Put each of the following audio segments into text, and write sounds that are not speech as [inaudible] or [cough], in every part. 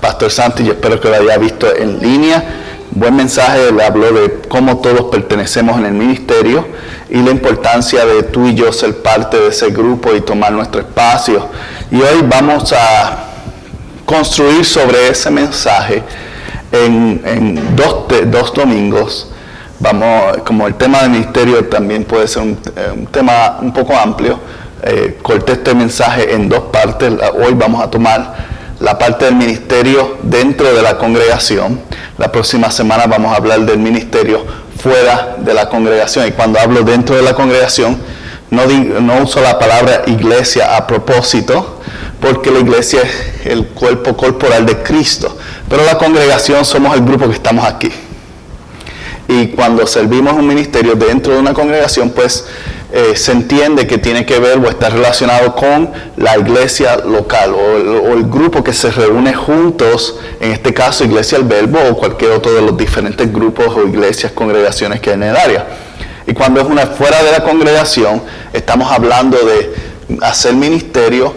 Pastor Santi, yo espero que lo haya visto en línea. Buen mensaje, le habló de cómo todos pertenecemos en el ministerio y la importancia de tú y yo ser parte de ese grupo y tomar nuestro espacio. Y hoy vamos a construir sobre ese mensaje en, dos, domingos. Vamos, como el tema del ministerio también puede ser un, eh, tema un poco amplio, eh, corté este mensaje en dos partes. Hoy vamos a tomar la parte del ministerio dentro de la congregación. La próxima semana vamos a hablar del ministerio fuera de la congregación. Y cuando hablo dentro de la congregación, no, uso la palabra iglesia a propósito, porque la iglesia es el cuerpo corporal de Cristo. Pero la congregación somos el grupo que estamos aquí. Y cuando servimos un ministerio dentro de una congregación, pues eh, se entiende que tiene que ver o está relacionado con la iglesia local o, el grupo que se reúne juntos, en este caso Iglesia El Verbo o cualquier otro de los diferentes grupos o iglesias, congregaciones que hay en el área. Y cuando es una fuera de la congregación, estamos hablando de hacer ministerio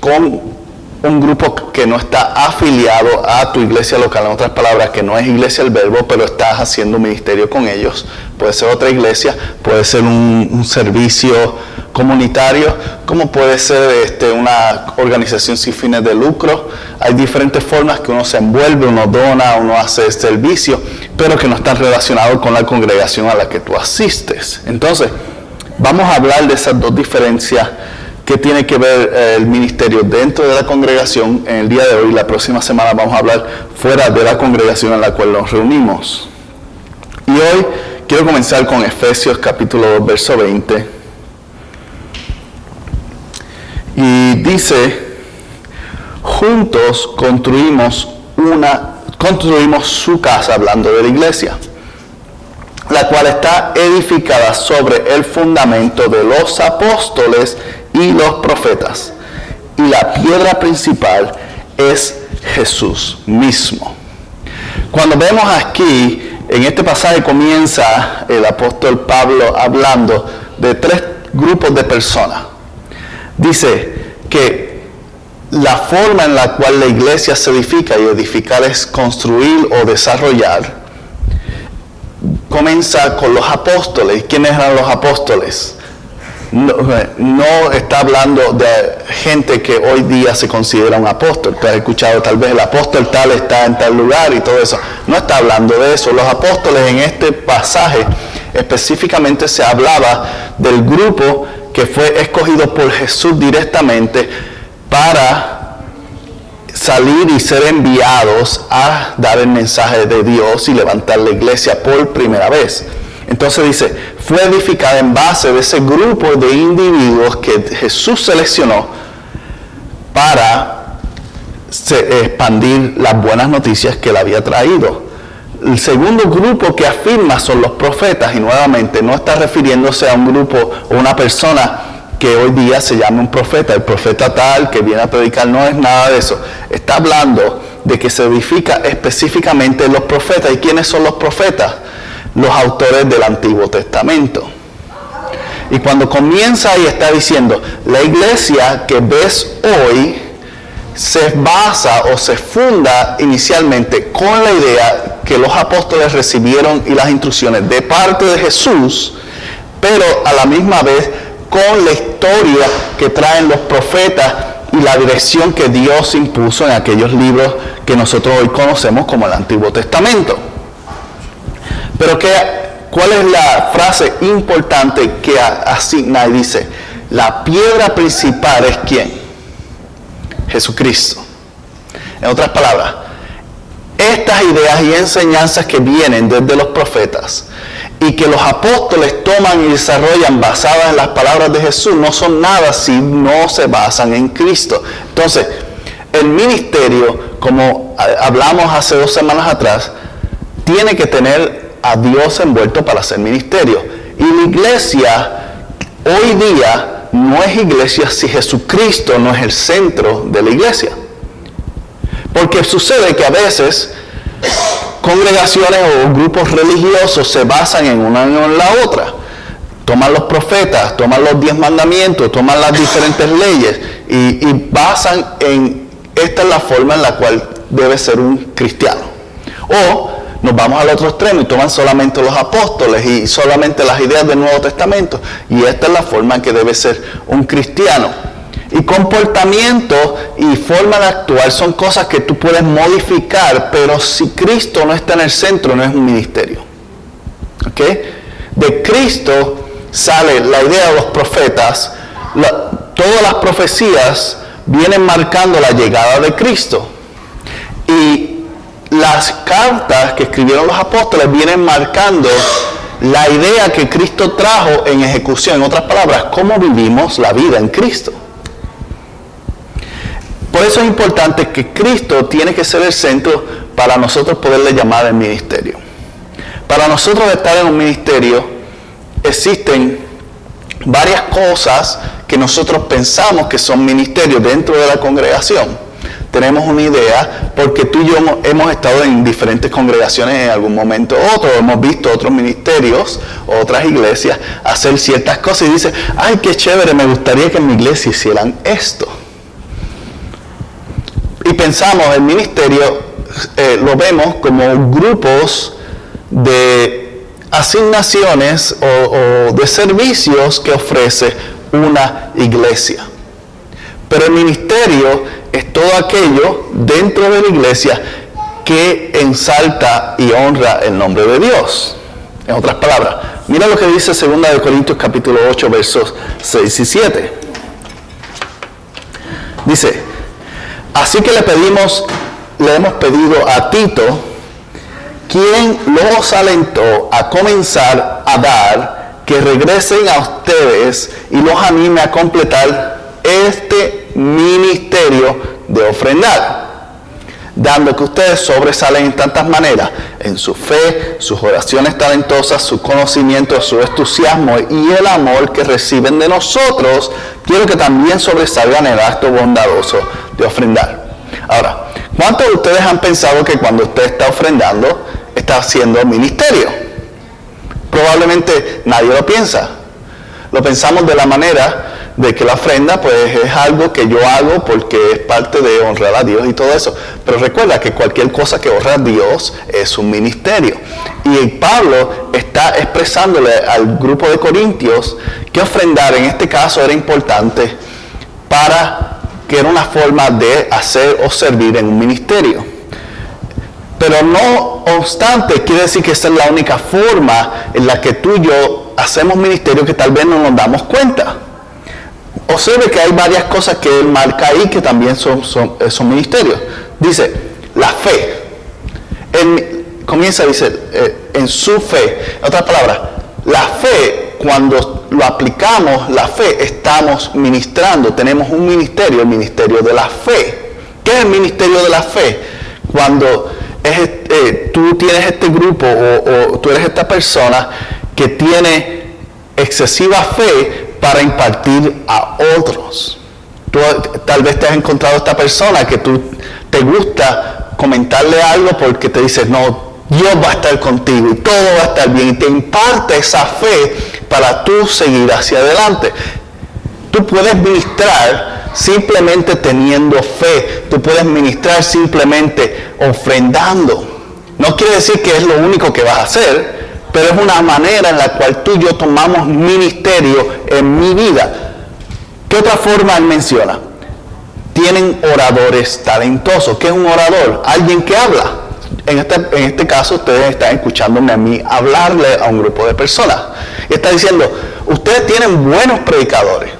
con un grupo que no está afiliado a tu iglesia local, en otras palabras, que no es iglesia el verbo, pero estás haciendo un ministerio con ellos. Puede ser otra iglesia, puede ser un, servicio comunitario, como puede ser este, una organización sin fines de lucro. Hay diferentes formas que uno se envuelve, uno dona, uno hace servicio, pero que no están relacionados con la congregación a la que tú asistes. Entonces, vamos a hablar de esas dos diferencias qué tiene que ver eh, el ministerio dentro de la congregación en el día de hoy. La próxima semana vamos a hablar fuera de la congregación en la cual nos reunimos. Y hoy quiero comenzar con Efesios capítulo 2, verso 20. Y dice, juntos construimos una, construimos su casa, hablando de la iglesia, la cual está edificada sobre el fundamento de los apóstoles y los profetas. Y la piedra principal es Jesús mismo. Cuando vemos aquí, en este pasaje comienza el apóstol Pablo hablando de tres grupos de personas. Dice que la forma en la cual la iglesia se edifica y edificar es construir o desarrollar, comienza con los apóstoles. ¿Quiénes eran los apóstoles? no, está hablando de gente que hoy día se considera un apóstol. Tú has escuchado tal vez el apóstol tal está en tal lugar y todo eso. No está hablando de eso. Los apóstoles en este pasaje específicamente se hablaba del grupo que fue escogido por Jesús directamente para salir y ser enviados a dar el mensaje de Dios y levantar la iglesia por primera vez. Entonces dice, fue edificada en base de ese grupo de individuos que Jesús seleccionó para expandir las buenas noticias que él había traído. El segundo grupo que afirma son los profetas y nuevamente no está refiriéndose a un grupo o una persona que hoy día se llama un profeta, el profeta tal que viene a predicar, no es nada de eso. Está hablando de que se edifica específicamente los profetas. ¿Y quiénes son los profetas? los autores del Antiguo Testamento. Y cuando comienza ahí está diciendo, la iglesia que ves hoy se basa o se funda inicialmente con la idea que los apóstoles recibieron y las instrucciones de parte de Jesús, pero a la misma vez con la historia que traen los profetas y la dirección que Dios impuso en aquellos libros que nosotros hoy conocemos como el Antiguo Testamento. Pero ¿qué, ¿cuál es la frase importante que asigna y dice? La piedra principal es quién? Jesucristo. En otras palabras, estas ideas y enseñanzas que vienen desde los profetas y que los apóstoles toman y desarrollan basadas en las palabras de Jesús no son nada si no se basan en Cristo. Entonces, el ministerio como hablamos hace dos semanas atrás, tiene que tener a Dios envuelto para hacer ministerio. Y la iglesia hoy día no es iglesia si Jesucristo no es el centro de la iglesia. Porque sucede que a veces congregaciones o grupos religiosos se basan en una y en la otra. Toman los profetas, toman los diez mandamientos, toman las diferentes leyes y, y basan en esta es la forma en la cual debe ser un cristiano. O nos vamos al otro extremo y toman solamente los apóstoles y solamente las ideas del Nuevo Testamento. Y esta es la forma en que debe ser un cristiano. Y comportamiento y forma de actuar son cosas que tú puedes modificar, pero si Cristo no está en el centro, no es un ministerio. ¿Ok? De Cristo sale la idea de los profetas, todas las profecías vienen marcando la llegada de Cristo. Y las cartas que escribieron los apóstoles vienen marcando la idea que Cristo trajo en ejecución. En otras palabras, cómo vivimos la vida en Cristo. Por eso es importante que Cristo tiene que ser el centro para nosotros poderle llamar el ministerio. Para nosotros estar en un ministerio existen varias cosas que nosotros pensamos que son ministerios dentro de la congregación tenemos una idea, porque tú y yo hemos estado en diferentes congregaciones en algún momento u otro, hemos visto otros ministerios, otras iglesias hacer ciertas cosas y dice, ay, qué chévere, me gustaría que en mi iglesia hicieran esto. Y pensamos, el ministerio eh, lo vemos como grupos de asignaciones o de servicios que ofrece una iglesia. Pero el ministerio es todo aquello dentro de la iglesia que ensalta y honra el nombre de Dios. En otras palabras, mira lo que dice 2 de Corintios capítulo 8 versos 6 y 7. Dice, así que le pedimos, le hemos pedido a Tito, quien los alentó a comenzar a dar, que regresen a ustedes y los anime a completar este ministerio de ofrendar, dando que ustedes sobresalen en tantas maneras, en su fe, sus oraciones talentosas, su conocimiento, su entusiasmo y el amor que reciben de nosotros, quiero que también sobresalgan el acto bondadoso de ofrendar. Ahora, ¿cuántos de ustedes han pensado que cuando usted está ofrendando, está haciendo ministerio? Probablemente nadie lo piensa. Lo pensamos de la manera de que la ofrenda pues es algo que yo hago porque es parte de honrar a Dios y todo eso. Pero recuerda que cualquier cosa que honra a Dios es un ministerio. Y Pablo está expresándole al grupo de Corintios que ofrendar en este caso era importante para que era una forma de hacer o servir en un ministerio. Pero no obstante, quiere decir que esa es la única forma en la que tú y yo hacemos ministerio que tal vez no nos damos cuenta observe que hay varias cosas que él marca ahí que también son, son, eh, ministerios. Dice, la fe. comienza, dice, eh, en su fe. En otras palabras, la fe, cuando lo aplicamos, la fe, estamos ministrando. Tenemos un ministerio, el ministerio de la fe. ¿Qué es el ministerio de la fe? Cuando eh, tú tienes este grupo o, o tú eres esta persona que tiene excesiva fe, para impartir a otros. Tú tal vez te has encontrado esta persona que tú te gusta comentarle algo porque te dice, no, Dios va a estar contigo y todo va a estar bien. Y te imparte esa fe para tú seguir hacia adelante. Tú puedes ministrar simplemente teniendo fe. Tú puedes ministrar simplemente ofrendando. No quiere decir que es lo único que vas a hacer, pero es una manera en la cual tú y yo tomamos ministerio en mi vida. ¿Qué otra forma él menciona? Tienen oradores talentosos. ¿Qué es un orador? Alguien que habla. En este, en este caso ustedes están escuchándome a mí hablarle a un grupo de personas. Y está diciendo, ustedes tienen buenos predicadores.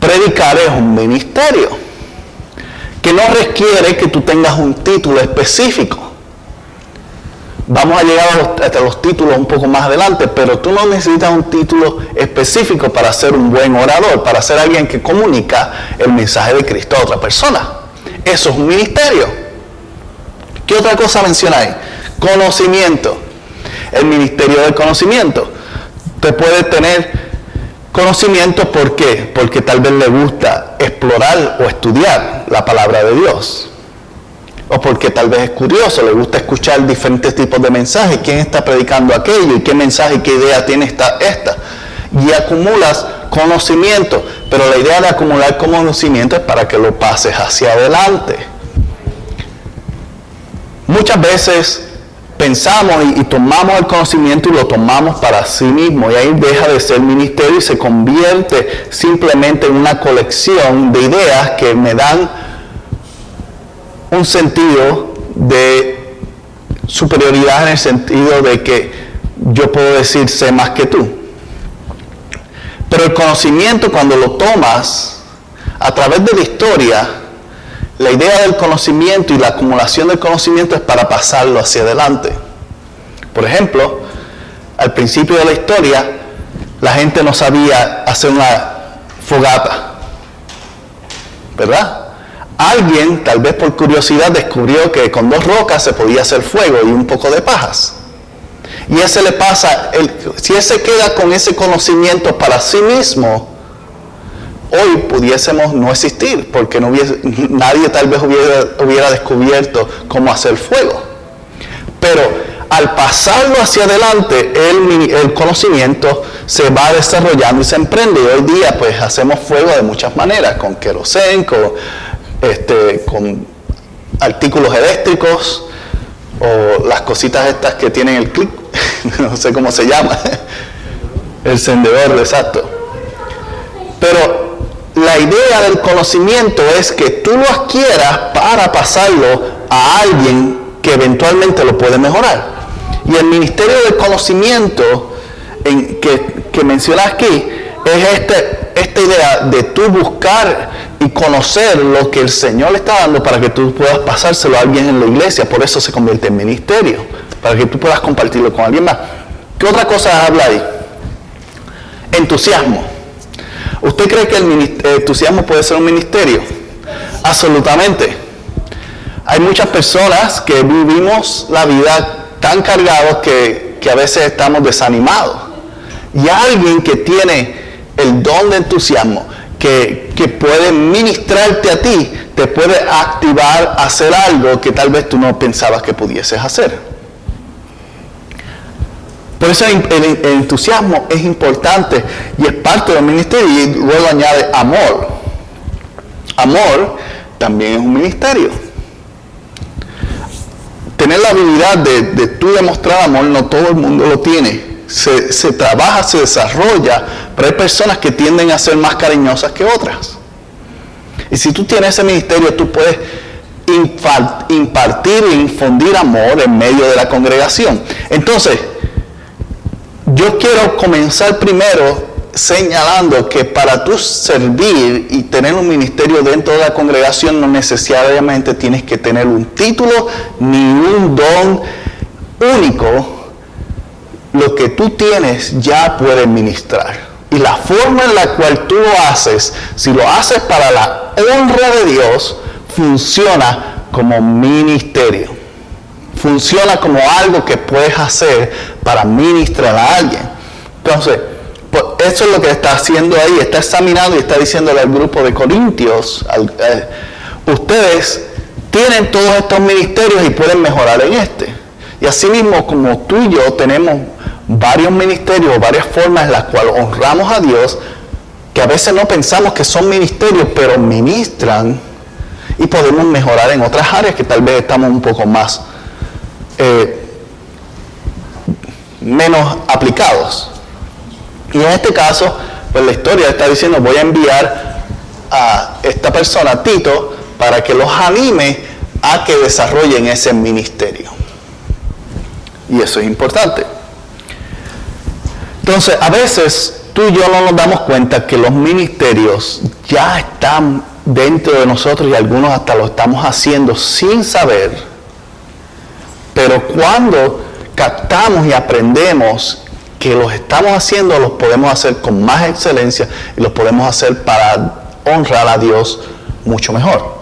Predicar es un ministerio que no requiere que tú tengas un título específico. Vamos a llegar a los, hasta los títulos un poco más adelante, pero tú no necesitas un título específico para ser un buen orador, para ser alguien que comunica el mensaje de Cristo a otra persona. Eso es un ministerio. ¿Qué otra cosa menciona ahí? Conocimiento. El ministerio del conocimiento. Usted puede tener conocimiento, ¿por qué? Porque tal vez le gusta explorar o estudiar la palabra de Dios. O porque tal vez es curioso, le gusta escuchar diferentes tipos de mensajes. ¿Quién está predicando aquello? ¿Y qué mensaje, qué idea tiene esta? esta? Y acumulas conocimiento. Pero la idea de acumular conocimiento es para que lo pases hacia adelante. Muchas veces pensamos y, tomamos el conocimiento y lo tomamos para sí mismo y ahí deja de ser ministerio y se convierte simplemente en una colección de ideas que me dan un sentido de superioridad en el sentido de que yo puedo decir sé más que tú. Pero el conocimiento cuando lo tomas a través de la historia, la idea del conocimiento y la acumulación del conocimiento es para pasarlo hacia adelante. Por ejemplo, al principio de la historia, la gente no sabía hacer una fogata, ¿verdad? Alguien, tal vez por curiosidad, descubrió que con dos rocas se podía hacer fuego y un poco de pajas. Y ese le pasa, si él se queda con ese conocimiento para sí mismo, hoy pudiésemos no existir, porque no hubiese, nadie tal vez hubiera, hubiera descubierto cómo hacer fuego. Pero al pasarlo hacia adelante, el, el, conocimiento se va desarrollando y se emprende. Y hoy día pues hacemos fuego de muchas maneras, con querosén, con, este, con artículos eléctricos, o las cositas estas que tienen el clic, [laughs] no sé cómo se llama, [laughs] el encendedor, exacto. Pero la idea del conocimiento es que tú lo adquieras para pasarlo a alguien que eventualmente lo puede mejorar. Y el ministerio del conocimiento que, que mencionas aquí es este, esta idea de tú buscar y conocer lo que el Señor le está dando para que tú puedas pasárselo a alguien en la iglesia. Por eso se convierte en ministerio, para que tú puedas compartirlo con alguien más. ¿Qué otra cosa habla ahí? Entusiasmo. ¿Usted cree que el entusiasmo puede ser un ministerio? Absolutamente. Hay muchas personas que vivimos la vida tan cargados que, que a veces estamos desanimados. Y alguien que tiene el don de entusiasmo, que, que, puede ministrarte a ti, te puede activar a hacer algo que tal vez tú no pensabas que pudieses hacer. Por eso el, entusiasmo es importante y es parte del ministerio. Y luego añade amor. Amor también es un ministerio. Tener la habilidad de, tú demostrar amor, no todo el mundo lo tiene. Se, trabaja, se desarrolla, pero hay personas que tienden a ser más cariñosas que otras. Y si tú tienes ese ministerio, tú puedes impartir e infundir amor en medio de la congregación. Entonces, yo quiero comenzar primero señalando que para tú servir y tener un ministerio dentro de la congregación no necesariamente tienes que tener un título ni un don único. Lo que tú tienes ya puedes ministrar. Y la forma en la cual tú lo haces, si lo haces para la honra de Dios, funciona como ministerio funciona como algo que puedes hacer para ministrar a alguien. Entonces, pues, eso es lo que está haciendo ahí, está examinando y está diciéndole al grupo de Corintios, eh, ustedes tienen todos estos ministerios y pueden mejorar en este. Y así mismo como tú y yo tenemos varios ministerios, varias formas en las cuales honramos a Dios, que a veces no pensamos que son ministerios, pero ministran y podemos mejorar en otras áreas que tal vez estamos un poco más eh, menos aplicados. Y en este caso, pues la historia está diciendo, voy a enviar a esta persona, Tito, para que los anime a que desarrollen ese ministerio. Y eso es importante. Entonces, a veces tú y yo no nos damos cuenta que los ministerios ya están dentro de nosotros y algunos hasta lo estamos haciendo sin saber pero cuando captamos y aprendemos que los estamos haciendo, los podemos hacer con más excelencia y los podemos hacer para honrar a Dios mucho mejor.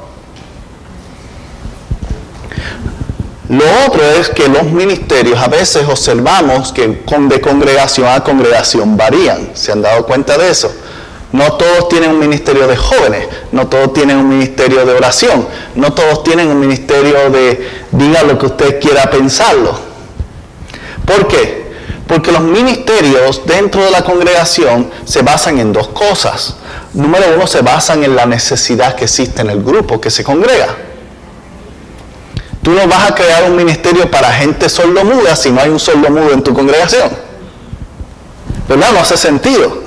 Lo otro es que los ministerios a veces observamos que de congregación a congregación varían. ¿Se han dado cuenta de eso? No todos tienen un ministerio de jóvenes, no todos tienen un ministerio de oración, no todos tienen un ministerio de diga lo que usted quiera pensarlo. ¿Por qué? Porque los ministerios dentro de la congregación se basan en dos cosas. Número uno, se basan en la necesidad que existe en el grupo que se congrega. Tú no vas a crear un ministerio para gente sordomuda si no hay un sordomudo en tu congregación. ¿Verdad? No hace sentido.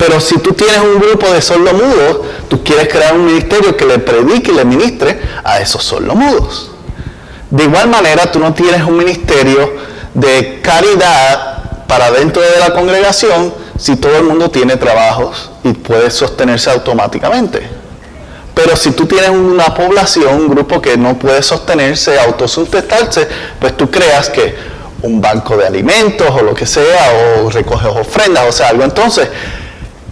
Pero si tú tienes un grupo de sordomudos, tú quieres crear un ministerio que le predique y le ministre a esos sordomudos. De igual manera, tú no tienes un ministerio de caridad para dentro de la congregación si todo el mundo tiene trabajos y puede sostenerse automáticamente. Pero si tú tienes una población, un grupo que no puede sostenerse, autosustentarse, pues tú creas que un banco de alimentos o lo que sea, o recoges ofrendas, o sea, algo. Entonces,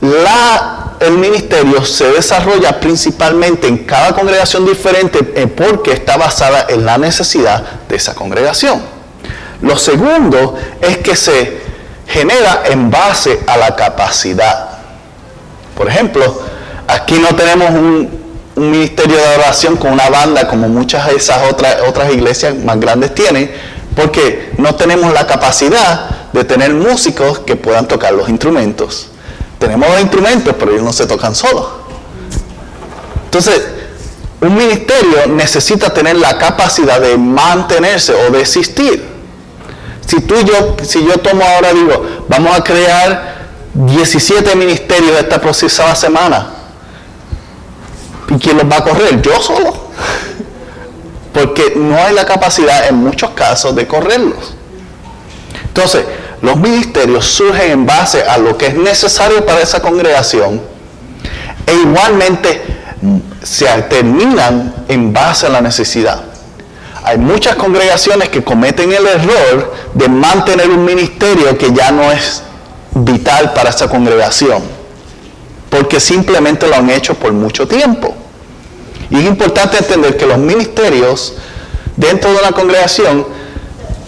la, el ministerio se desarrolla principalmente en cada congregación diferente eh, porque está basada en la necesidad de esa congregación. Lo segundo es que se genera en base a la capacidad. Por ejemplo, aquí no tenemos un, ministerio de oración con una banda como muchas de esas otras iglesias más grandes tienen, porque no tenemos la capacidad de tener músicos que puedan tocar los instrumentos. Tenemos los instrumentos, pero ellos no se tocan solos. Entonces, un ministerio necesita tener la capacidad de mantenerse o de existir. Si tú y yo, si yo tomo ahora digo, vamos a crear 17 ministerios esta próxima semana, ¿Y quién los va a correr? Yo solo. Porque no hay la capacidad en muchos casos de correrlos. Entonces, los ministerios surgen en base a lo que es necesario para esa congregación e igualmente se terminan en base a la necesidad. Hay muchas congregaciones que cometen el error de mantener un ministerio que ya no es vital para esa congregación porque simplemente lo han hecho por mucho tiempo. Y es importante entender que los ministerios dentro de una congregación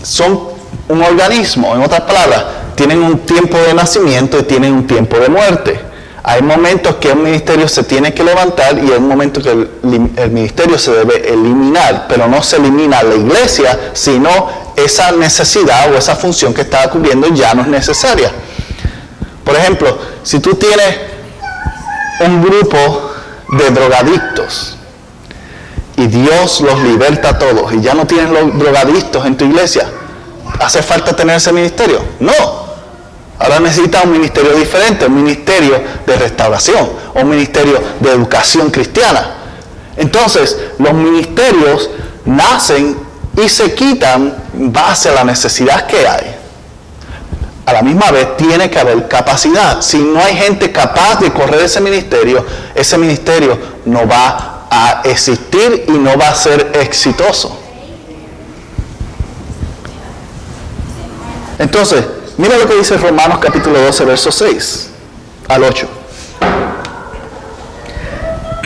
son un organismo, en otras palabras, tienen un tiempo de nacimiento y tienen un tiempo de muerte. Hay momentos que un ministerio se tiene que levantar y hay momentos que el, ministerio se debe eliminar, pero no se elimina la iglesia, sino esa necesidad o esa función que estaba cubriendo ya no es necesaria. Por ejemplo, si tú tienes un grupo de drogadictos y Dios los liberta a todos y ya no tienes los drogadictos en tu iglesia, ¿hace falta tener ese ministerio? No. Ahora necesitas un ministerio diferente, un ministerio de restauración, un ministerio de educación cristiana. Entonces, los ministerios nacen y se quitan base a la necesidad que hay a la misma vez tiene que haber capacidad. Si no hay gente capaz de correr ese ministerio, ese ministerio no va a existir y no va a ser exitoso. Entonces, mira lo que dice Romanos capítulo 12, verso 6 al 8.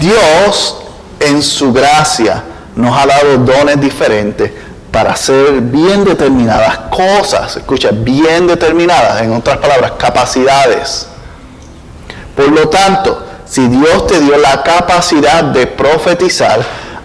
Dios en su gracia nos ha dado dones diferentes para hacer bien determinadas cosas, escucha, bien determinadas, en otras palabras, capacidades. Por lo tanto, si Dios te dio la capacidad de profetizar,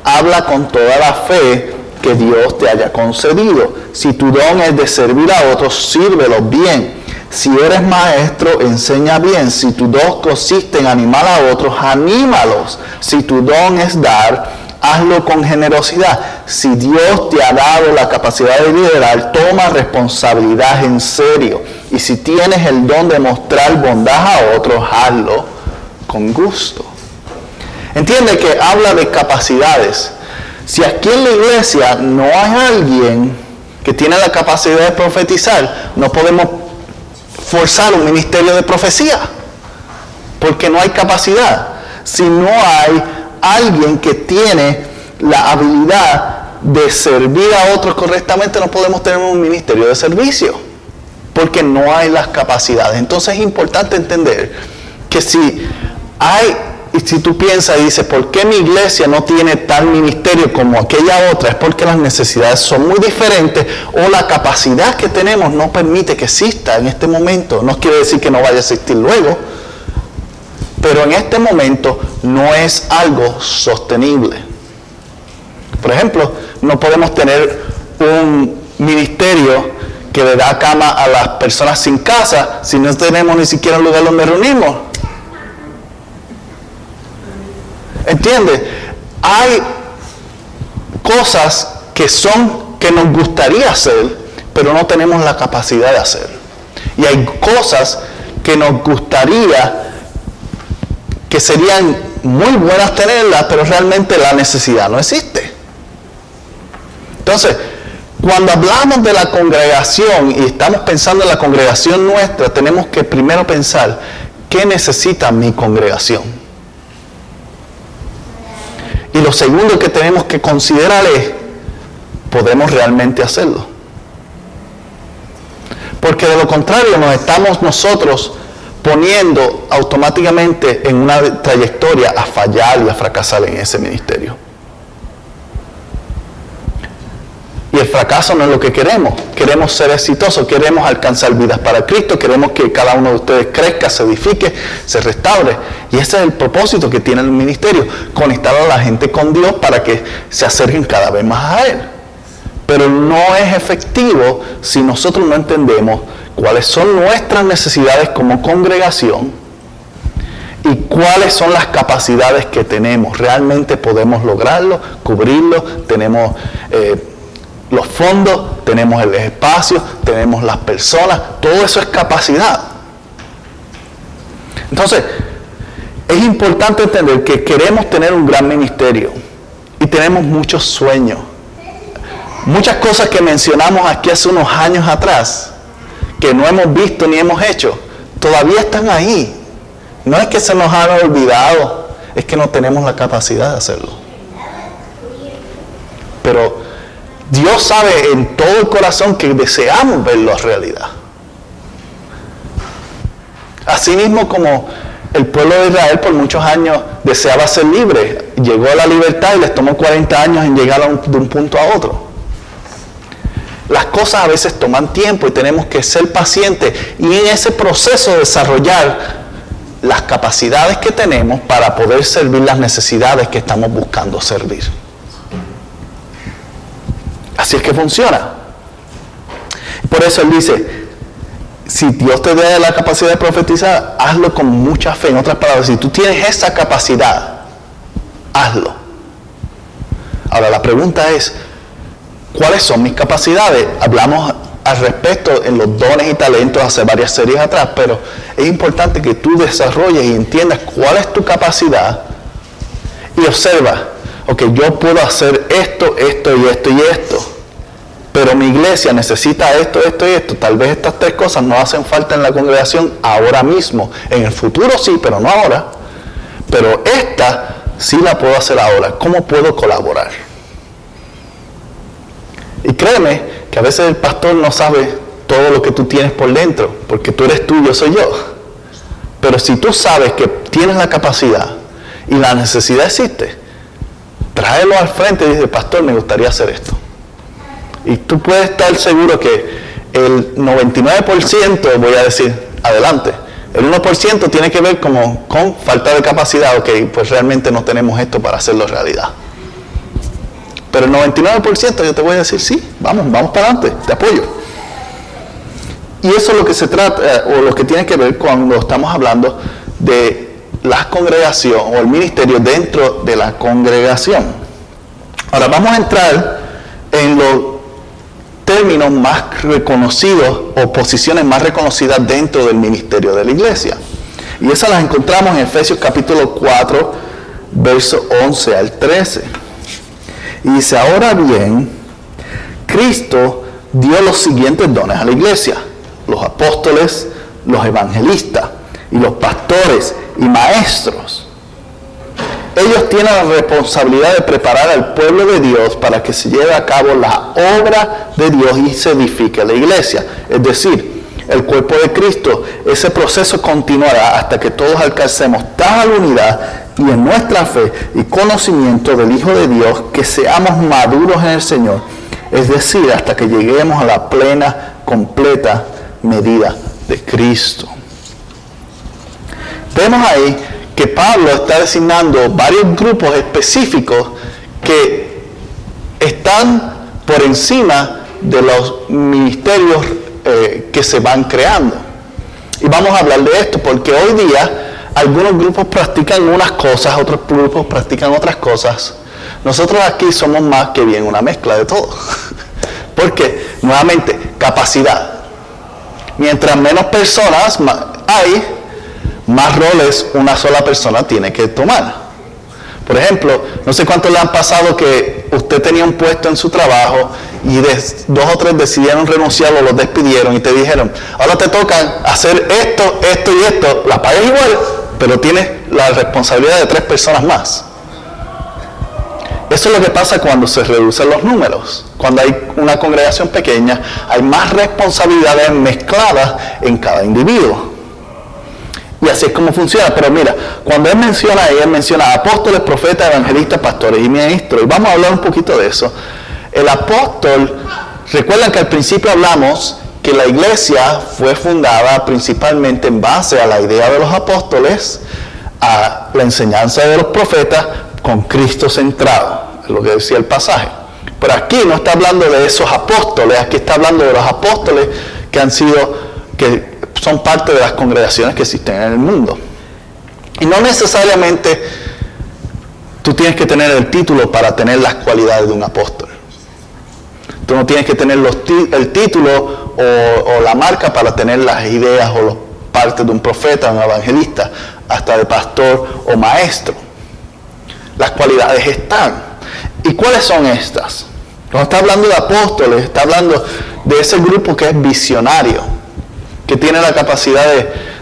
habla con toda la fe que Dios te haya concedido. Si tu don es de servir a otros, sírvelo bien. Si eres maestro, enseña bien. Si tu don consiste en animar a otros, anímalos. Si tu don es dar, hazlo con generosidad. Si Dios te ha dado la capacidad de liderar, toma responsabilidad en serio. Y si tienes el don de mostrar bondad a otros, hazlo con gusto. Entiende que habla de capacidades. Si aquí en la iglesia no hay alguien que tiene la capacidad de profetizar, no podemos forzar un ministerio de profecía, porque no hay capacidad. Si no hay alguien que tiene la habilidad de servir a otros correctamente, no podemos tener un ministerio de servicio, porque no hay las capacidades. Entonces es importante entender que si hay y si tú piensas y dices, ¿por qué mi iglesia no tiene tal ministerio como aquella otra? Es porque las necesidades son muy diferentes o la capacidad que tenemos no permite que exista en este momento. No quiere decir que no vaya a existir luego, pero en este momento no es algo sostenible. Por ejemplo, no podemos tener un ministerio que le da cama a las personas sin casa si no tenemos ni siquiera un lugar donde reunirnos. ¿Entiende? Hay cosas que son que nos gustaría hacer, pero no tenemos la capacidad de hacer. Y hay cosas que nos gustaría que serían muy buenas tenerlas, pero realmente la necesidad no existe. Entonces, cuando hablamos de la congregación y estamos pensando en la congregación nuestra, tenemos que primero pensar, ¿qué necesita mi congregación? Y lo segundo que tenemos que considerar es, ¿podemos realmente hacerlo? Porque de lo contrario nos estamos nosotros poniendo automáticamente en una trayectoria a fallar y a fracasar en ese ministerio. Y el fracaso no es lo que queremos. Queremos ser exitosos, queremos alcanzar vidas para Cristo, queremos que cada uno de ustedes crezca, se edifique, se restaure. Y ese es el propósito que tiene el ministerio, conectar a la gente con Dios para que se acerquen cada vez más a Él. Pero no es efectivo si nosotros no entendemos cuáles son nuestras necesidades como congregación y cuáles son las capacidades que tenemos. ¿Realmente podemos lograrlo, cubrirlo? ¿Tenemos... Eh, los fondos, tenemos el espacio, tenemos las personas, todo eso es capacidad. Entonces, es importante entender que queremos tener un gran ministerio y tenemos muchos sueños. Muchas cosas que mencionamos aquí hace unos años atrás, que no hemos visto ni hemos hecho, todavía están ahí. No es que se nos han olvidado, es que no tenemos la capacidad de hacerlo. Pero Dios sabe en todo el corazón que deseamos verlo a realidad. Asimismo como el pueblo de Israel por muchos años deseaba ser libre, llegó a la libertad y les tomó 40 años en llegar de un punto a otro. Las cosas a veces toman tiempo y tenemos que ser pacientes y en ese proceso desarrollar las capacidades que tenemos para poder servir las necesidades que estamos buscando servir. Así es que funciona. Por eso él dice, si Dios te da la capacidad de profetizar, hazlo con mucha fe. En otras palabras, si tú tienes esa capacidad, hazlo. Ahora la pregunta es, ¿cuáles son mis capacidades? Hablamos al respecto en los dones y talentos hace varias series atrás, pero es importante que tú desarrolles y entiendas cuál es tu capacidad y observa, ok, yo puedo hacer esto, esto y esto y esto pero mi iglesia necesita esto, esto y esto. Tal vez estas tres cosas no hacen falta en la congregación ahora mismo. En el futuro sí, pero no ahora. Pero esta sí la puedo hacer ahora. ¿Cómo puedo colaborar? Y créeme que a veces el pastor no sabe todo lo que tú tienes por dentro, porque tú eres tú, yo soy yo. Pero si tú sabes que tienes la capacidad y la necesidad existe, tráelo al frente y dice, pastor, me gustaría hacer esto. Y tú puedes estar seguro que el 99%, voy a decir, adelante, el 1% tiene que ver como con falta de capacidad, ok, pues realmente no tenemos esto para hacerlo realidad. Pero el 99% yo te voy a decir, sí, vamos, vamos para adelante, te apoyo. Y eso es lo que se trata, eh, o lo que tiene que ver cuando estamos hablando de la congregación o el ministerio dentro de la congregación. Ahora vamos a entrar en lo términos más reconocidos o posiciones más reconocidas dentro del ministerio de la iglesia. Y esas las encontramos en Efesios capítulo 4, verso 11 al 13. Y dice, ahora bien, Cristo dio los siguientes dones a la iglesia, los apóstoles, los evangelistas y los pastores y maestros ellos tienen la responsabilidad de preparar al pueblo de Dios para que se lleve a cabo la obra de Dios y se edifique la iglesia. Es decir, el cuerpo de Cristo, ese proceso continuará hasta que todos alcancemos tal unidad y en nuestra fe y conocimiento del Hijo de Dios, que seamos maduros en el Señor, es decir, hasta que lleguemos a la plena, completa medida de Cristo. Vemos ahí que Pablo está designando varios grupos específicos que están por encima de los ministerios eh, que se van creando. Y vamos a hablar de esto porque hoy día algunos grupos practican unas cosas, otros grupos practican otras cosas. Nosotros aquí somos más que bien una mezcla de todo. [laughs] Porque, nuevamente, capacidad. Mientras menos personas hay, más roles una sola persona tiene que tomar. Por ejemplo, no sé cuánto le han pasado que usted tenía un puesto en su trabajo y dos o tres decidieron renunciar o los despidieron y te dijeron, ahora te toca hacer esto, esto y esto, la pagas igual, pero tienes la responsabilidad de tres personas más. Eso es lo que pasa cuando se reducen los números. Cuando hay una congregación pequeña, hay más responsabilidades mezcladas en cada individuo. Y así es como funciona. Pero mira, cuando él menciona ahí, él menciona apóstoles, profetas, evangelistas, pastores y ministros. Y vamos a hablar un poquito de eso. El apóstol, recuerdan que al principio hablamos que la iglesia fue fundada principalmente en base a la idea de los apóstoles, a la enseñanza de los profetas, con Cristo centrado, es lo que decía el pasaje. Pero aquí no está hablando de esos apóstoles, aquí está hablando de los apóstoles que han sido, que son parte de las congregaciones que existen en el mundo. Y no necesariamente tú tienes que tener el título para tener las cualidades de un apóstol. Tú no tienes que tener el título o, la marca para tener las ideas o las partes de un profeta, un evangelista, hasta de pastor o maestro las cualidades están. ¿Y cuáles son estas? No está hablando de apóstoles, está hablando de ese grupo que es visionario, que tiene la capacidad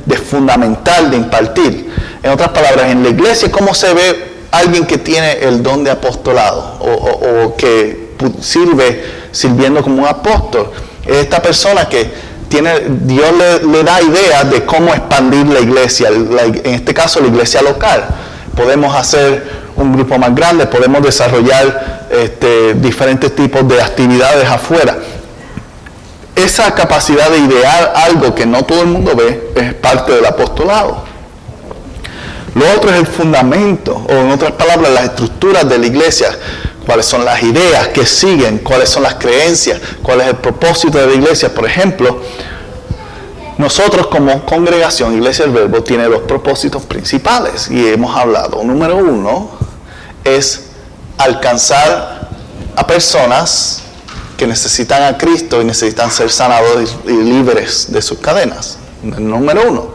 de, fundamental, de impartir. En otras palabras, en la iglesia, ¿cómo se ve alguien que tiene el don de apostolado o, que sirve sirviendo como un apóstol? Es esta persona que tiene, Dios le, da ideas de cómo expandir la iglesia, en este caso la iglesia local. Podemos hacer un grupo más grande, podemos desarrollar este, diferentes tipos de actividades afuera. Esa capacidad de idear algo que no todo el mundo ve es parte del apostolado. Lo otro es el fundamento, o en otras palabras, las estructuras de la iglesia. Cuáles son las ideas que siguen, cuáles son las creencias, cuál es el propósito de la iglesia. Por ejemplo, nosotros como congregación, Iglesia del Verbo, tiene dos propósitos principales y hemos hablado. Número uno, es alcanzar a personas que necesitan a Cristo y necesitan ser sanados y libres de sus cadenas. Número uno.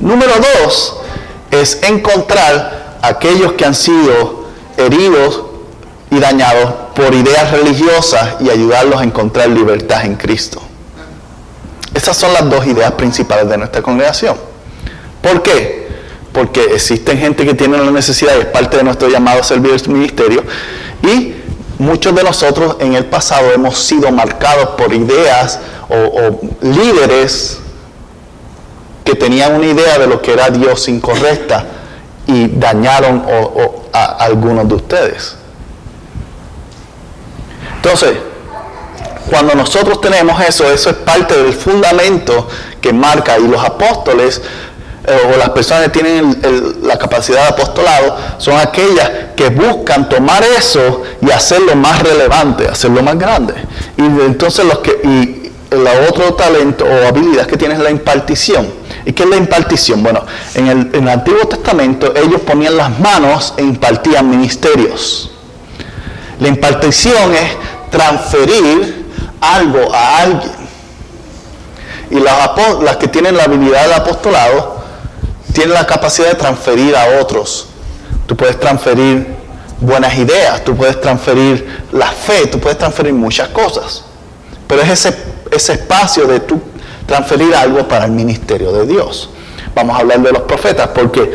Número dos es encontrar a aquellos que han sido heridos y dañados por ideas religiosas y ayudarlos a encontrar libertad en Cristo. Esas son las dos ideas principales de nuestra congregación. ¿Por qué? porque existen gente que tiene la necesidad y es parte de nuestro llamado a servir el ministerio. Y muchos de nosotros en el pasado hemos sido marcados por ideas o, líderes que tenían una idea de lo que era Dios incorrecta y dañaron a algunos de ustedes. Entonces, cuando nosotros tenemos eso, eso es parte del fundamento que marca y los apóstoles eh, o las personas que tienen la capacidad de apostolado son aquellas que buscan tomar eso y hacerlo más relevante, hacerlo más grande. Y entonces los que y el otro talento o habilidad que tienen es la impartición. ¿Y qué es la impartición? Bueno, en el, en el Antiguo Testamento ellos ponían las manos e impartían ministerios. La impartición es transferir algo a alguien. Y las, las que tienen la habilidad del apostolado tiene la capacidad de transferir a otros. Tú puedes transferir buenas ideas, tú puedes transferir la fe, tú puedes transferir muchas cosas. Pero es ese, ese espacio de tú transferir algo para el ministerio de Dios. Vamos a hablar de los profetas, porque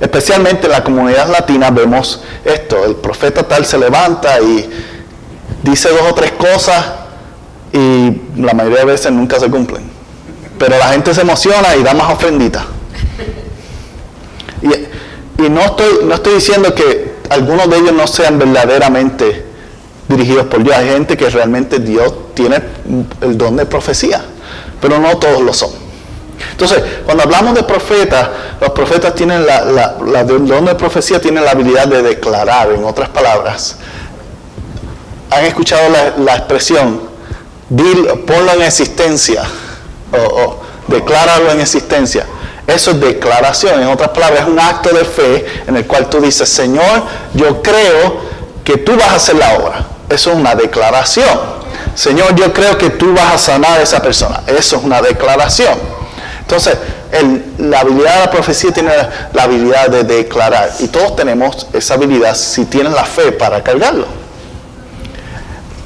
especialmente en la comunidad latina vemos esto, el profeta tal se levanta y dice dos o tres cosas y la mayoría de veces nunca se cumplen. Pero la gente se emociona y da más ofrendita. Y no estoy, no estoy diciendo que algunos de ellos no sean verdaderamente dirigidos por Dios. Hay gente que realmente Dios tiene el don de profecía, pero no todos lo son. Entonces, cuando hablamos de profetas, los profetas tienen la, la, el don de profecía, tienen la habilidad de declarar, en otras palabras. ¿Han escuchado la, expresión? ponlo en existencia o, o decláralo en existencia. Eso es declaración, en otras palabras, es un acto de fe en el cual tú dices, Señor, yo creo que tú vas a hacer la obra. Eso es una declaración. Señor, yo creo que tú vas a sanar a esa persona. Eso es una declaración. Entonces, la habilidad de la profecía tiene la, habilidad de declarar. Y todos tenemos esa habilidad si tienen la fe para cargarlo.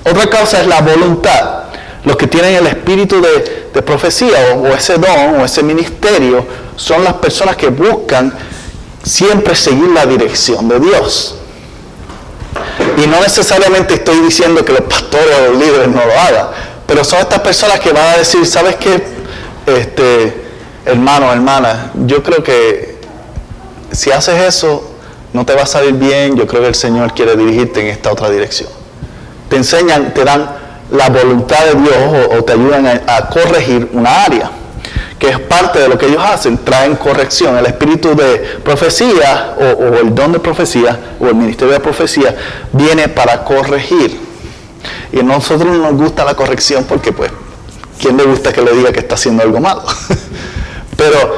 Otra cosa es la voluntad. Los que tienen el espíritu de, profecía o, ese don o ese ministerio son las personas que buscan siempre seguir la dirección de Dios. Y no necesariamente estoy diciendo que los pastores o los líderes no lo hagan, pero son estas personas que van a decir, ¿sabes qué? Este, hermano, hermana, yo creo que si haces eso, no te va a salir bien, yo creo que el Señor quiere dirigirte en esta otra dirección. Te enseñan, te dan la voluntad de Dios o, te ayudan a, corregir una área, que es parte de lo que ellos hacen, traen corrección. El espíritu de profecía o, el don de profecía o el ministerio de profecía viene para corregir. Y a nosotros nos gusta la corrección porque pues, ¿quién le gusta que le diga que está haciendo algo malo? [laughs] Pero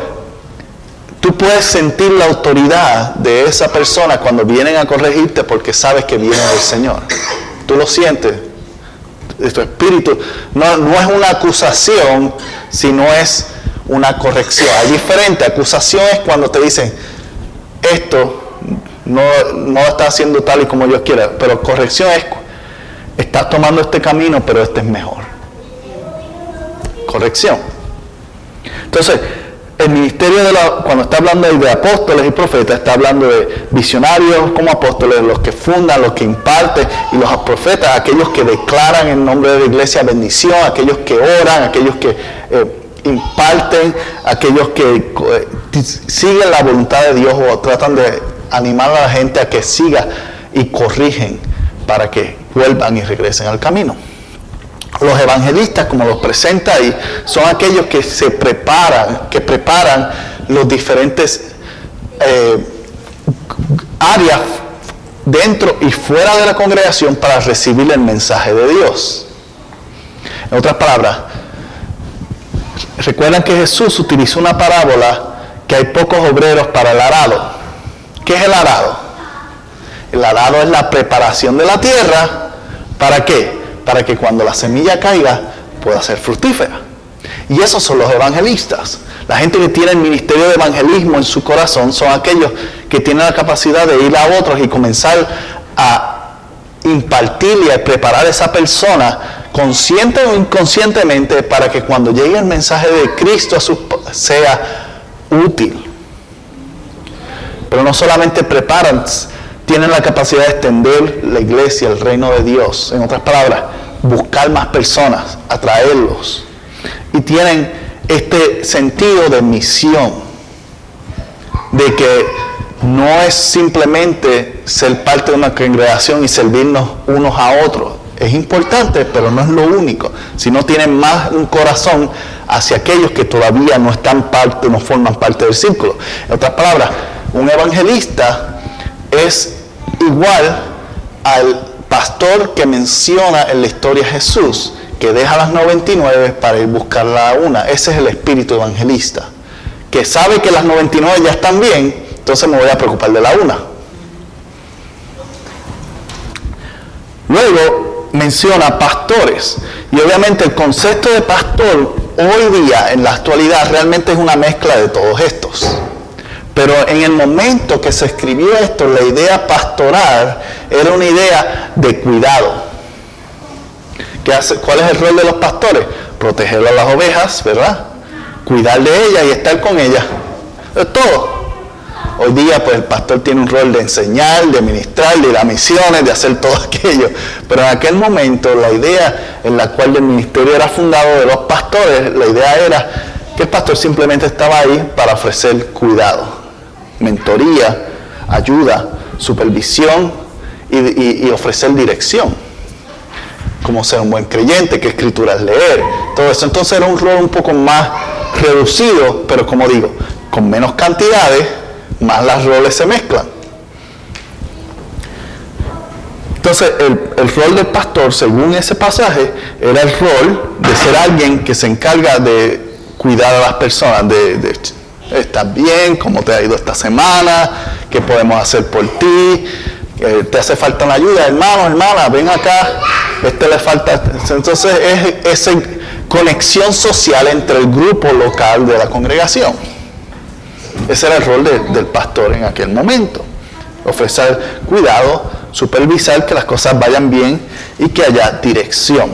tú puedes sentir la autoridad de esa persona cuando vienen a corregirte porque sabes que viene del Señor. Tú lo sientes, tu espíritu, no, no es una acusación, sino es una corrección. Hay diferente, acusación es cuando te dicen, esto no, no está haciendo tal y como yo quiera, pero corrección es, estás tomando este camino, pero este es mejor. Corrección. Entonces, el ministerio de la, cuando está hablando de apóstoles y profetas, está hablando de visionarios como apóstoles, los que fundan, los que imparten, y los profetas, aquellos que declaran en nombre de la iglesia bendición, aquellos que oran, aquellos que eh, imparten, aquellos que eh, siguen la voluntad de Dios o tratan de animar a la gente a que siga y corrigen para que vuelvan y regresen al camino. Los evangelistas, como los presenta ahí, son aquellos que se preparan, que preparan los diferentes eh, áreas dentro y fuera de la congregación para recibir el mensaje de Dios. En otras palabras, recuerdan que Jesús utilizó una parábola que hay pocos obreros para el arado. ¿Qué es el arado? El arado es la preparación de la tierra. ¿Para qué? para que cuando la semilla caiga pueda ser fructífera. Y esos son los evangelistas. La gente que tiene el ministerio de evangelismo en su corazón son aquellos que tienen la capacidad de ir a otros y comenzar a impartirle preparar a esa persona consciente o inconscientemente para que cuando llegue el mensaje de Cristo a su, sea útil. Pero no solamente preparan, tienen la capacidad de extender la iglesia, el reino de Dios. En otras palabras, buscar más personas, atraerlos. Y tienen este sentido de misión, de que no es simplemente ser parte de una congregación y servirnos unos a otros. Es importante, pero no es lo único, sino tienen más un corazón hacia aquellos que todavía no están parte, no forman parte del círculo. En otras palabras, un evangelista es igual al pastor que menciona en la historia Jesús, que deja las 99 para ir buscar la una. Ese es el espíritu evangelista, que sabe que las 99 ya están bien, entonces me voy a preocupar de la una. Luego menciona pastores. Y obviamente el concepto de pastor hoy día, en la actualidad, realmente es una mezcla de todos estos. Pero en el momento que se escribió esto, la idea pastoral era una idea de cuidado. ¿Cuál es el rol de los pastores? Proteger a las ovejas, ¿verdad? Cuidar de ellas y estar con ellas. Es todo. Hoy día, pues el pastor tiene un rol de enseñar, de ministrar, de ir a misiones, de hacer todo [laughs] aquello. Pero en aquel momento, la idea en la cual el ministerio era fundado de los pastores, la idea era que el pastor simplemente estaba ahí para ofrecer cuidado mentoría ayuda, supervisión y, ofrecer dirección. Como ser un buen creyente, qué escrituras leer, todo eso. Entonces era un rol un poco más reducido, pero como digo, con menos cantidades, más las roles se mezclan. Entonces, el, rol del pastor, según ese pasaje, era el rol de ser alguien que se encarga de cuidar a las personas, de, de ¿estás bien? ¿Cómo te ha ido esta semana? ¿Qué podemos hacer por ti? ¿Te hace falta una ayuda? Hermano, hermana, ven acá. Este le falta. Entonces, es esa conexión social entre el grupo local de la congregación. Ese era el rol del pastor en aquel momento. Ofrecer cuidado, supervisar que las cosas vayan bien y que haya dirección.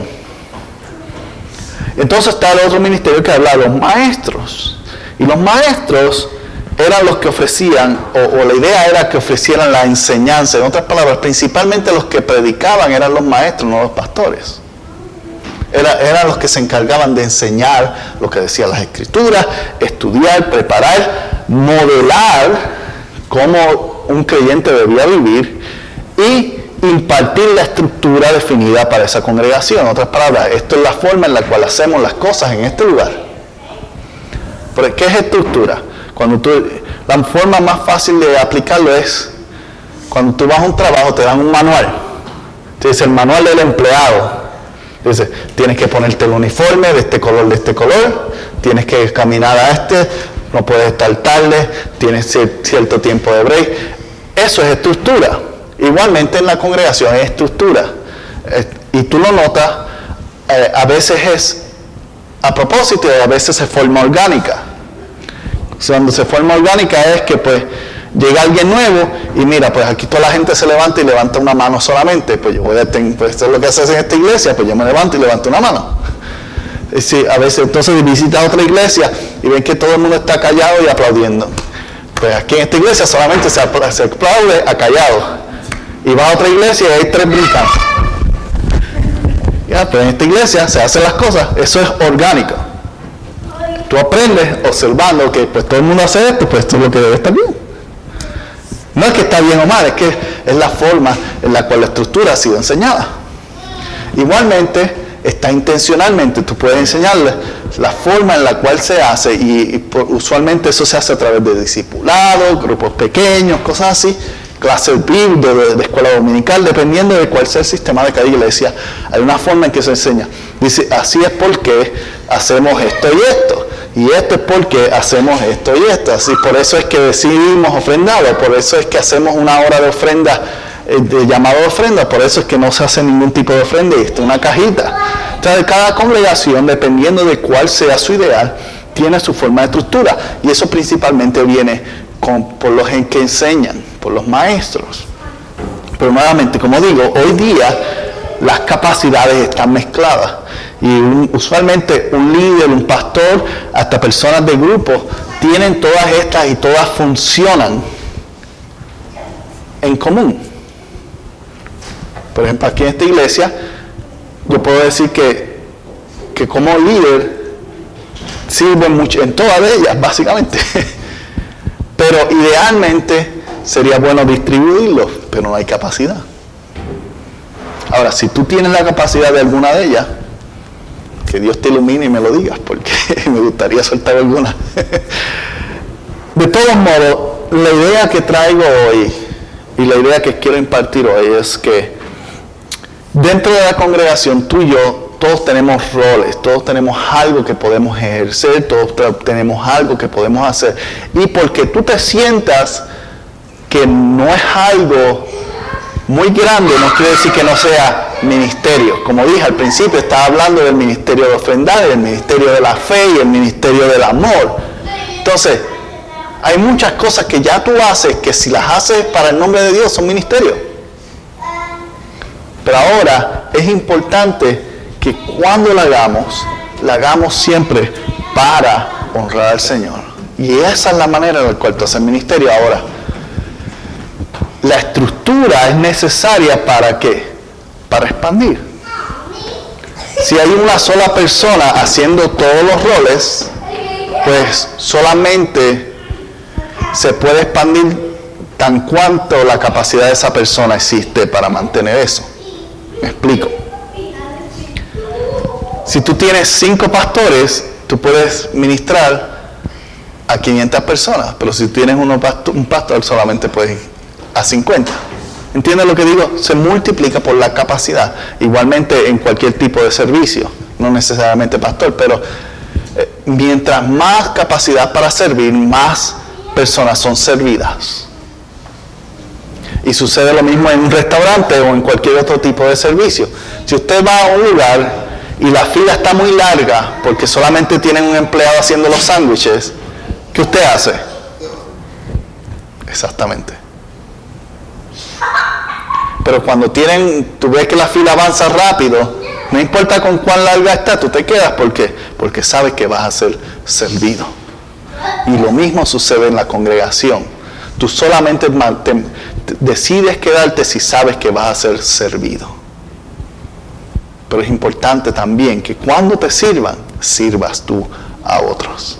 Entonces está el otro ministerio que habla de los maestros. Y los maestros eran los que ofrecían, o, la idea era que ofrecieran la enseñanza. En otras palabras, principalmente los que predicaban eran los maestros, no los pastores. Eran los que se encargaban de enseñar lo que decían las escrituras, estudiar, preparar, modelar cómo un creyente debía vivir y impartir la estructura definida para esa congregación. En otras palabras, esto es la forma en la cual hacemos las cosas en este lugar. ¿qué es estructura? Cuando tú, la forma más fácil de aplicarlo es cuando tú vas a un trabajo, te dan un manual. Te el manual del empleado. Dice, tienes que ponerte el uniforme de este color, de este color, tienes que caminar a este, no puedes estar tarde, tienes cierto tiempo de break. Eso es estructura. Igualmente en la congregación es estructura. Y tú lo notas, eh, a veces es a propósito a veces se forma orgánica. Cuando se forma orgánica es que pues llega alguien nuevo y mira, pues aquí toda la gente se levanta y levanta una mano solamente. Pues yo voy a tener, pues esto es lo que haces en esta iglesia, pues yo me levanto y levanto una mano. [laughs] Si, a veces entonces visita otra iglesia y ven que todo el mundo está callado y aplaudiendo. Pues aquí en esta iglesia solamente se, aplaude a callado. Y va a otra iglesia y hay tres brincando. Ya, pero en esta iglesia se hacen las cosas, eso es orgánico. Tú aprendes observando que pues todo el mundo hace esto, pues esto es lo que debe estar bien. No es que está bien o mal, es que es la forma en la cual la estructura ha sido enseñada. Igualmente, está intencionalmente, tú puedes enseñarle la forma en la cual se hace y, usualmente eso se hace a través de discipulados, grupos pequeños, cosas así, clases de, de, escuela dominical, dependiendo de cuál sea el sistema de cada iglesia, hay una forma en que se enseña. Dice, así es porque hacemos esto y esto. Y esto es porque hacemos esto y esto. Así por eso es que decidimos ofrendar, por eso es que hacemos una hora de ofrenda, eh, de llamado de ofrenda, por eso es que no se hace ningún tipo de ofrenda y esto es una cajita. Entonces cada congregación, dependiendo de cuál sea su ideal, tiene su forma de estructura. Y eso principalmente viene por los que enseñan, por los maestros. Pero nuevamente, como digo, hoy día las capacidades están mezcladas. Y usualmente un líder, un pastor, hasta personas de grupo, tienen todas estas y todas funcionan en común. Por ejemplo, aquí en esta iglesia, yo puedo decir que, que como líder sirven mucho en todas ellas, básicamente. [laughs] Pero idealmente sería bueno distribuirlos, pero no hay capacidad. Ahora, si tú tienes la capacidad de alguna de ellas, que Dios te ilumine y me lo digas, porque [laughs] me gustaría soltar alguna. de todos modos, la idea que traigo hoy y la idea que quiero impartir hoy es que dentro de la congregación tú y yo todos tenemos roles, todos tenemos algo que podemos ejercer, todos tenemos algo que podemos hacer. Y porque tú te sientas que no es algo muy grande, no quiere decir que no sea ministerio. Como dije al principio, estaba hablando del ministerio de ofrendar, del ministerio de la fe y el ministerio del amor. Entonces, hay muchas cosas que ya tú haces que si las haces para el nombre de Dios son ministerios. Pero ahora es importante que cuando la hagamos, la hagamos siempre para honrar al Señor. Y esa es la manera en la cual tú haces ministerio ahora. La estructura es necesaria para qué? Para expandir. Si hay una sola persona haciendo todos los roles, pues solamente se puede expandir tan cuanto la capacidad de esa persona existe para mantener eso. Me explico. Si tú tienes cinco pastores, tú puedes ministrar a 500 personas, pero si tienes uno un pastor solamente puedes ir a 50. ¿Entiendes lo que digo? Se multiplica por la capacidad. Igualmente en cualquier tipo de servicio, no necesariamente pastor, pero eh, mientras más capacidad para servir, más personas son servidas. Y sucede lo mismo en un restaurante o en cualquier otro tipo de servicio. Si usted va a un lugar y la fila está muy larga porque solamente tienen un empleado haciendo los sándwiches, ¿qué usted hace? Exactamente. Pero cuando tienen, tú ves que la fila avanza rápido, no importa con cuán larga está, tú te quedas porque porque sabes que vas a ser servido. Y lo mismo sucede en la congregación. Tú solamente decides quedarte si sabes que vas a ser servido. Pero es importante también que cuando te sirvan, sirvas tú a otros.